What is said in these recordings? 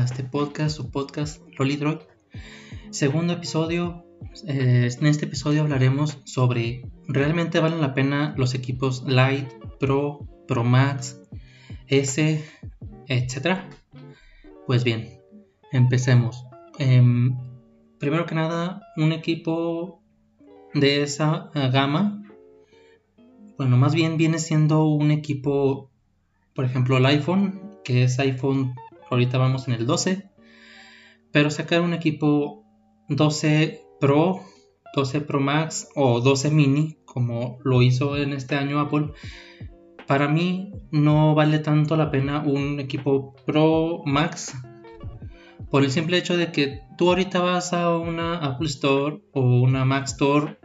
este podcast, su podcast Lolidroid. Segundo episodio. Eh, en este episodio hablaremos sobre realmente valen la pena los equipos Lite, Pro, Pro Max, S, etc. Pues bien, empecemos. Em, primero que nada, un equipo de esa eh, gama, bueno, más bien viene siendo un equipo, por ejemplo, el iPhone, que es iPhone ahorita vamos en el 12, pero sacar un equipo 12 Pro, 12 Pro Max o 12 mini, como lo hizo en este año Apple, para mí no vale tanto la pena un equipo Pro Max por el simple hecho de que tú ahorita vas a una Apple Store o una Mac Store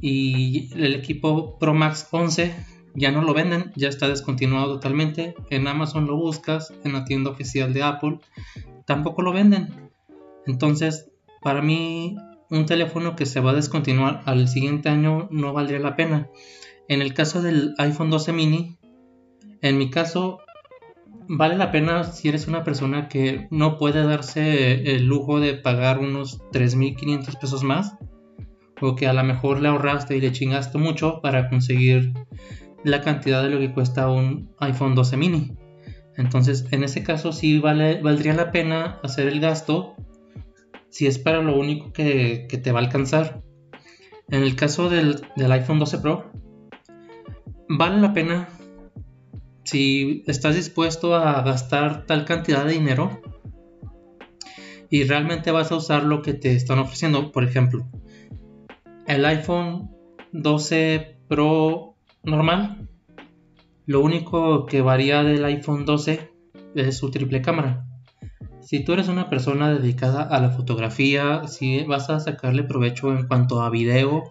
y el equipo Pro Max 11 ya no lo venden, ya está descontinuado totalmente. En Amazon lo buscas, en la tienda oficial de Apple, tampoco lo venden. Entonces, para mí, un teléfono que se va a descontinuar al siguiente año no valdría la pena. En el caso del iPhone 12 mini, en mi caso, vale la pena si eres una persona que no puede darse el lujo de pagar unos 3.500 pesos más. O que a lo mejor le ahorraste y le chingaste mucho para conseguir la cantidad de lo que cuesta un iPhone 12 mini. Entonces, en ese caso sí vale, valdría la pena hacer el gasto si es para lo único que, te va a alcanzar. En el caso del, del, iPhone 12 Pro, vale la pena si estás dispuesto a gastar tal cantidad de dinero y realmente vas a usar lo que te están ofreciendo. Por ejemplo, el iPhone 12 Pro normal. Lo único que varía del iPhone 12 es su triple cámara. Si tú eres una persona dedicada a la fotografía, si vas a sacarle provecho en cuanto a video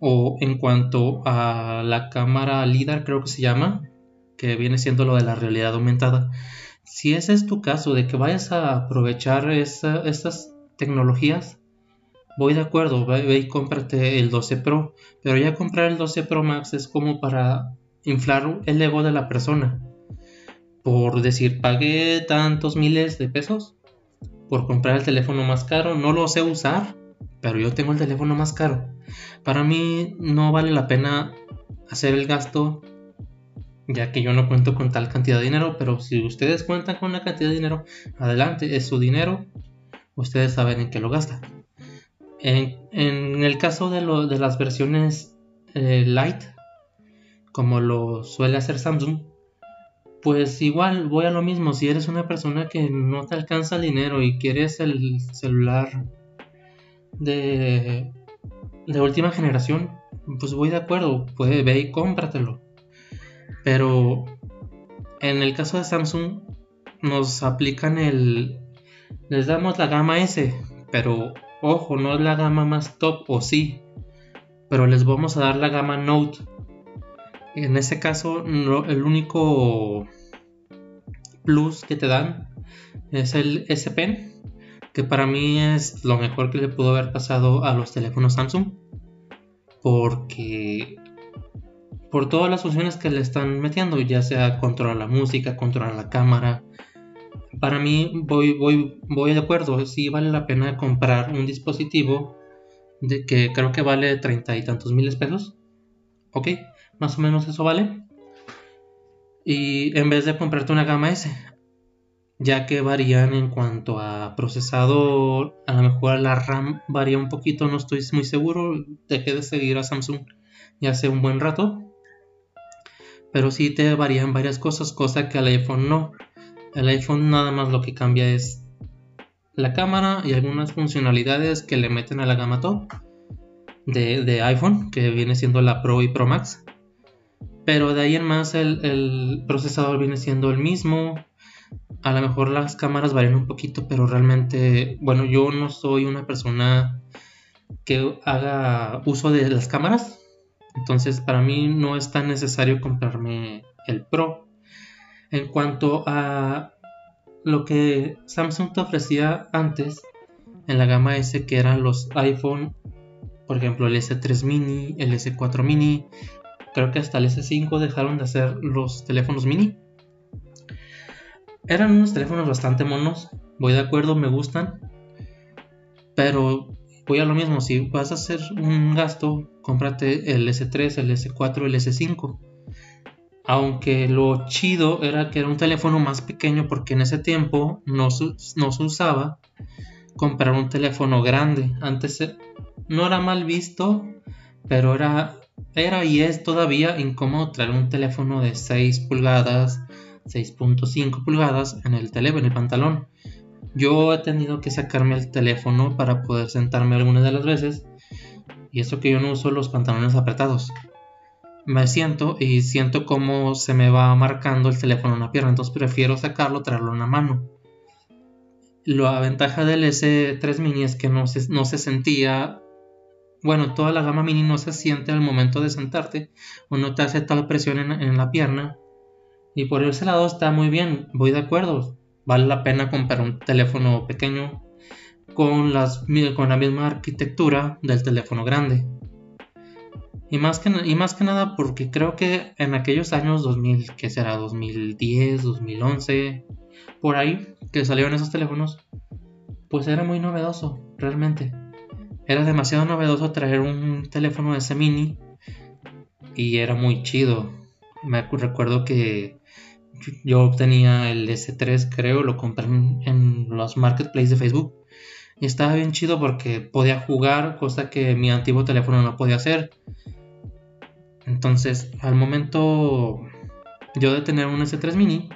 o en cuanto a la cámara LIDAR, creo que se llama, que viene siendo lo de la realidad aumentada. Si ese es tu caso, de que vayas a aprovechar estas tecnologías, voy de acuerdo, ve, y cómprate el 12 Pro, pero ya comprar el 12 Pro Max es como para inflar el ego de la persona. Por decir, pagué tantos miles de pesos por comprar el teléfono más caro, no lo sé usar, pero yo tengo el teléfono más caro. Para mí no vale la pena hacer el gasto ya que yo no cuento con tal cantidad de dinero, pero si ustedes cuentan con una cantidad de dinero, adelante, es su dinero, ustedes saben en qué lo gastan. En, el caso de, lo, de las versiones eh, light, como lo suele hacer Samsung, pues igual voy a lo mismo. Si eres una persona que no te alcanza el dinero y quieres el celular de, de última generación, pues voy de acuerdo, puede ve y cómpratelo. Pero en el caso de Samsung nos aplican el les damos la gama S, pero Ojo, no es la gama más top o sí, pero les vamos a dar la gama Note. En ese caso, el único plus que te dan es el S Pen, que para mí es lo mejor que le pudo haber pasado a los teléfonos Samsung, porque por todas las funciones que le están metiendo, ya sea controlar la música, controlar la cámara, para mí voy, voy, voy de acuerdo, sí vale la pena comprar un dispositivo de que creo que vale treinta y tantos miles pesos. Ok, más o menos eso vale. Y en vez de comprarte una gama S, ya que varían en cuanto a procesador, a lo mejor la RAM varía un poquito, no estoy muy seguro. Dejé de seguir a Samsung ya hace un buen rato. Pero sí te varían varias cosas, cosa que al iPhone no. El iPhone nada más lo que cambia es la cámara y algunas funcionalidades que le meten a la gama top de, iPhone, que viene siendo la Pro y Pro Max. Pero de ahí en más el, procesador viene siendo el mismo. A lo mejor las cámaras varían un poquito, pero realmente, bueno, yo no soy una persona que haga uso de las cámaras. Entonces para mí no es tan necesario comprarme el Pro. En cuanto a lo que Samsung te ofrecía antes en la gama S, que eran los iPhone, por ejemplo el S3 mini, el S4 mini, creo que hasta el S5 dejaron de hacer los teléfonos mini. eran unos teléfonos bastante monos, voy de acuerdo, me gustan, pero voy a lo mismo, si vas a hacer un gasto, cómprate el S3, el S4, el S5. Aunque lo chido era que era un teléfono más pequeño porque en ese tiempo no, se usaba comprar un teléfono grande. Antes eh, no era mal visto, pero era, era y es todavía incómodo traer un teléfono de 6 pulgadas, 6.5 pulgadas en el teléfono, en el pantalón. Yo he tenido que sacarme el teléfono para poder sentarme algunas de las veces. Y eso que yo no uso los pantalones apretados. Me siento y siento como se me va marcando el teléfono en la pierna. Entonces prefiero sacarlo, traerlo en la mano. La ventaja del S3 mini es que no se, no se sentía. Bueno, toda la gama mini no se siente al momento de sentarte. O no te hace tal presión en, en la pierna. Y por ese lado está muy bien. Voy de acuerdo vale la pena comprar un teléfono pequeño con, las, con la misma arquitectura del teléfono grande. Y más, que, y más que nada porque creo que en aquellos años 2000, que será 2010, 2011, por ahí, que salieron esos teléfonos, pues era muy novedoso, realmente. Era demasiado novedoso traer un teléfono de ese mini y era muy chido. Me recuerdo que yo tenía el S3, creo, lo compré en, los marketplaces de Facebook. Y estaba bien chido porque podía jugar, cosa que mi antiguo teléfono no podía hacer. Entonces, al momento yo de tener un S3 mini,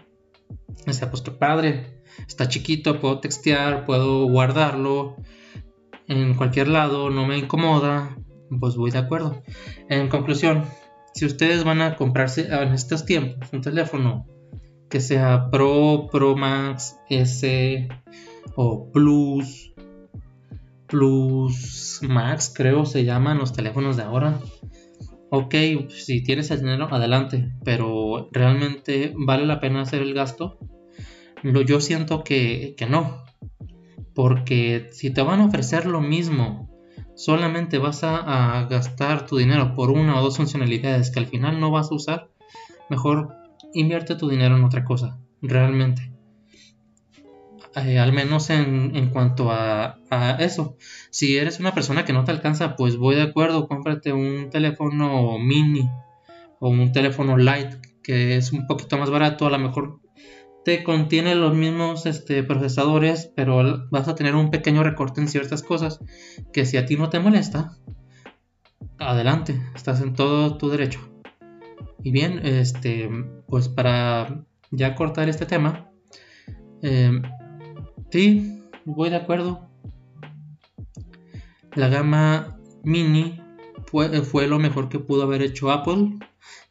decía, pues qué padre, está chiquito, puedo textear, puedo guardarlo en cualquier lado, no me incomoda, pues voy de acuerdo. En conclusión, si ustedes van a comprarse en estos tiempos un teléfono que sea Pro, Pro Max, S o Plus, Plus Max, creo se llaman los teléfonos de ahora. Ok, si tienes el dinero, adelante, pero realmente vale la pena hacer el gasto. yo siento que, que no, porque si te van a ofrecer lo mismo, solamente vas a, a, gastar tu dinero por una o dos funcionalidades que al final no vas a usar, mejor invierte tu dinero en otra cosa, realmente. Eh, al menos en, cuanto a, eso. Si eres una persona que no te alcanza, pues voy de acuerdo, cómprate un teléfono mini o un teléfono light que es un poquito más barato, a lo mejor te contiene los mismos este, procesadores, pero vas a tener un pequeño recorte en ciertas cosas que si a ti no te molesta, adelante, estás en todo tu derecho. Y bien, este, pues para ya cortar este tema, eh, sí, voy de acuerdo. La gama mini fue, lo mejor que pudo haber hecho Apple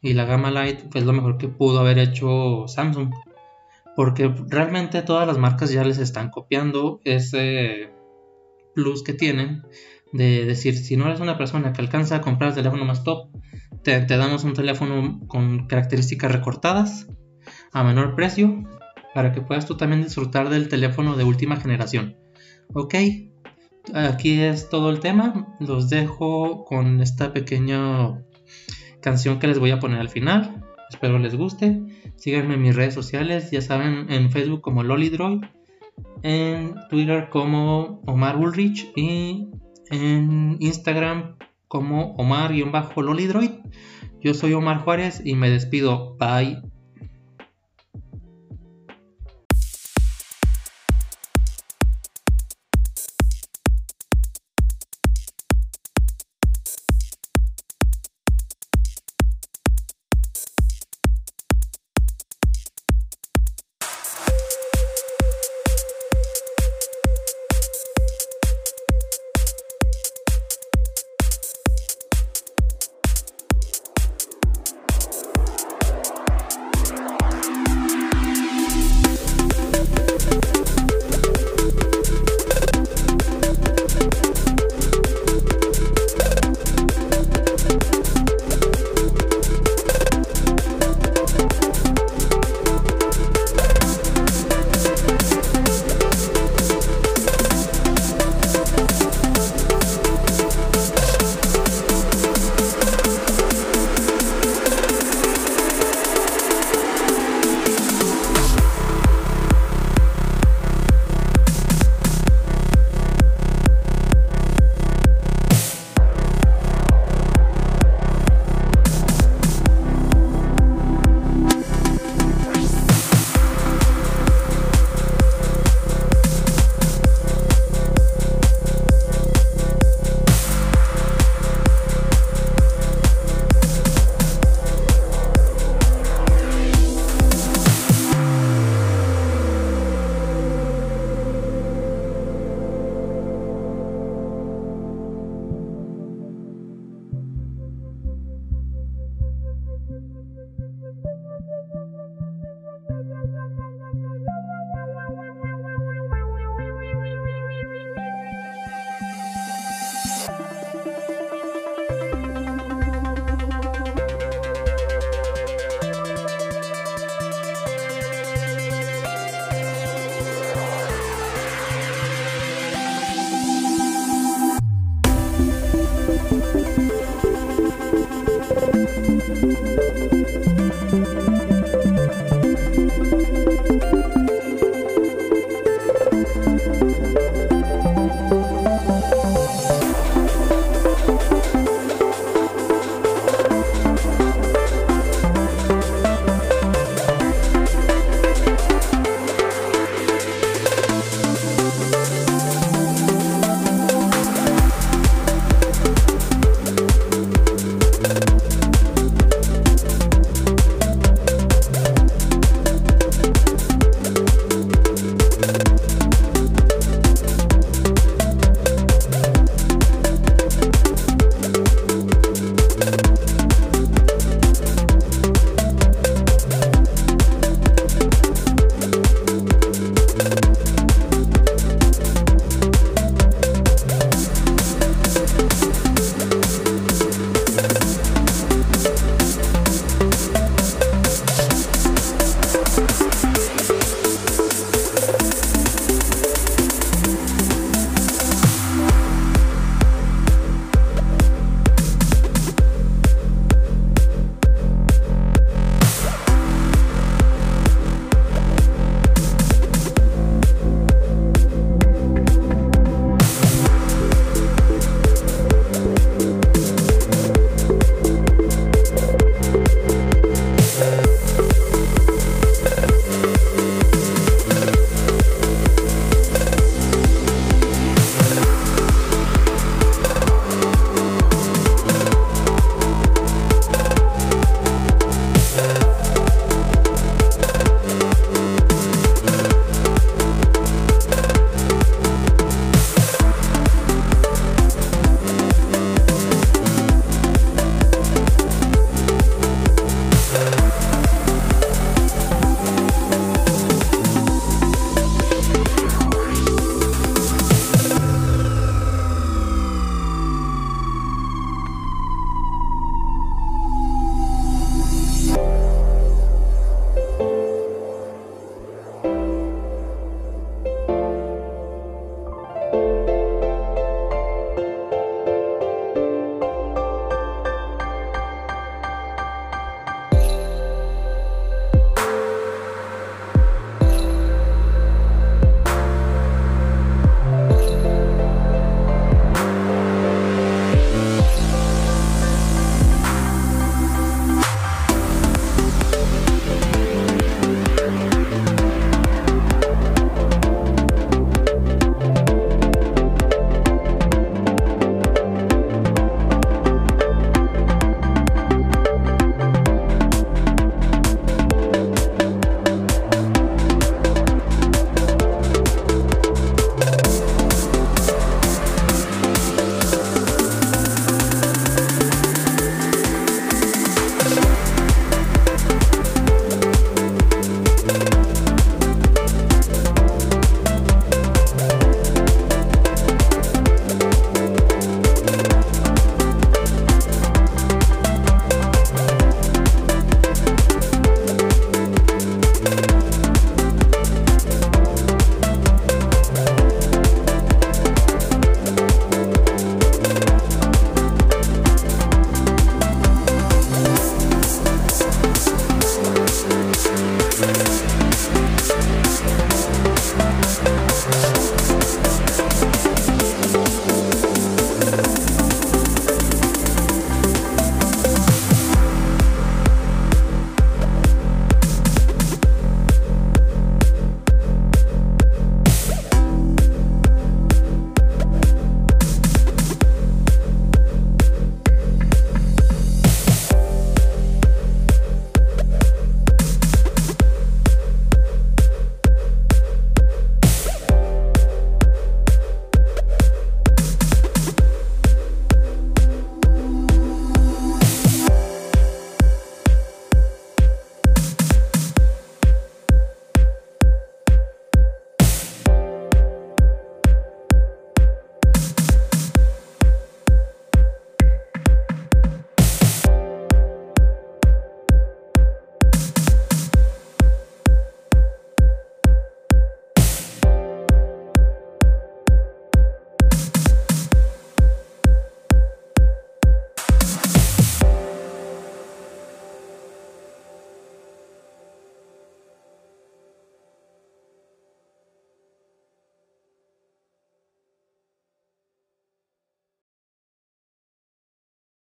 y la gama light fue lo mejor que pudo haber hecho Samsung. Porque realmente todas las marcas ya les están copiando ese plus que tienen de decir, si no eres una persona que alcanza a comprar el teléfono más top, te, damos un teléfono con características recortadas a menor precio para que puedas tú también disfrutar del teléfono de última generación. Ok, aquí es todo el tema. Los dejo con esta pequeña canción que les voy a poner al final. Espero les guste. Síganme en mis redes sociales, ya saben, en Facebook como Lolidroid, en Twitter como Omar Ulrich y en Instagram como Omar-Lolidroid. Yo soy Omar Juárez y me despido. Bye.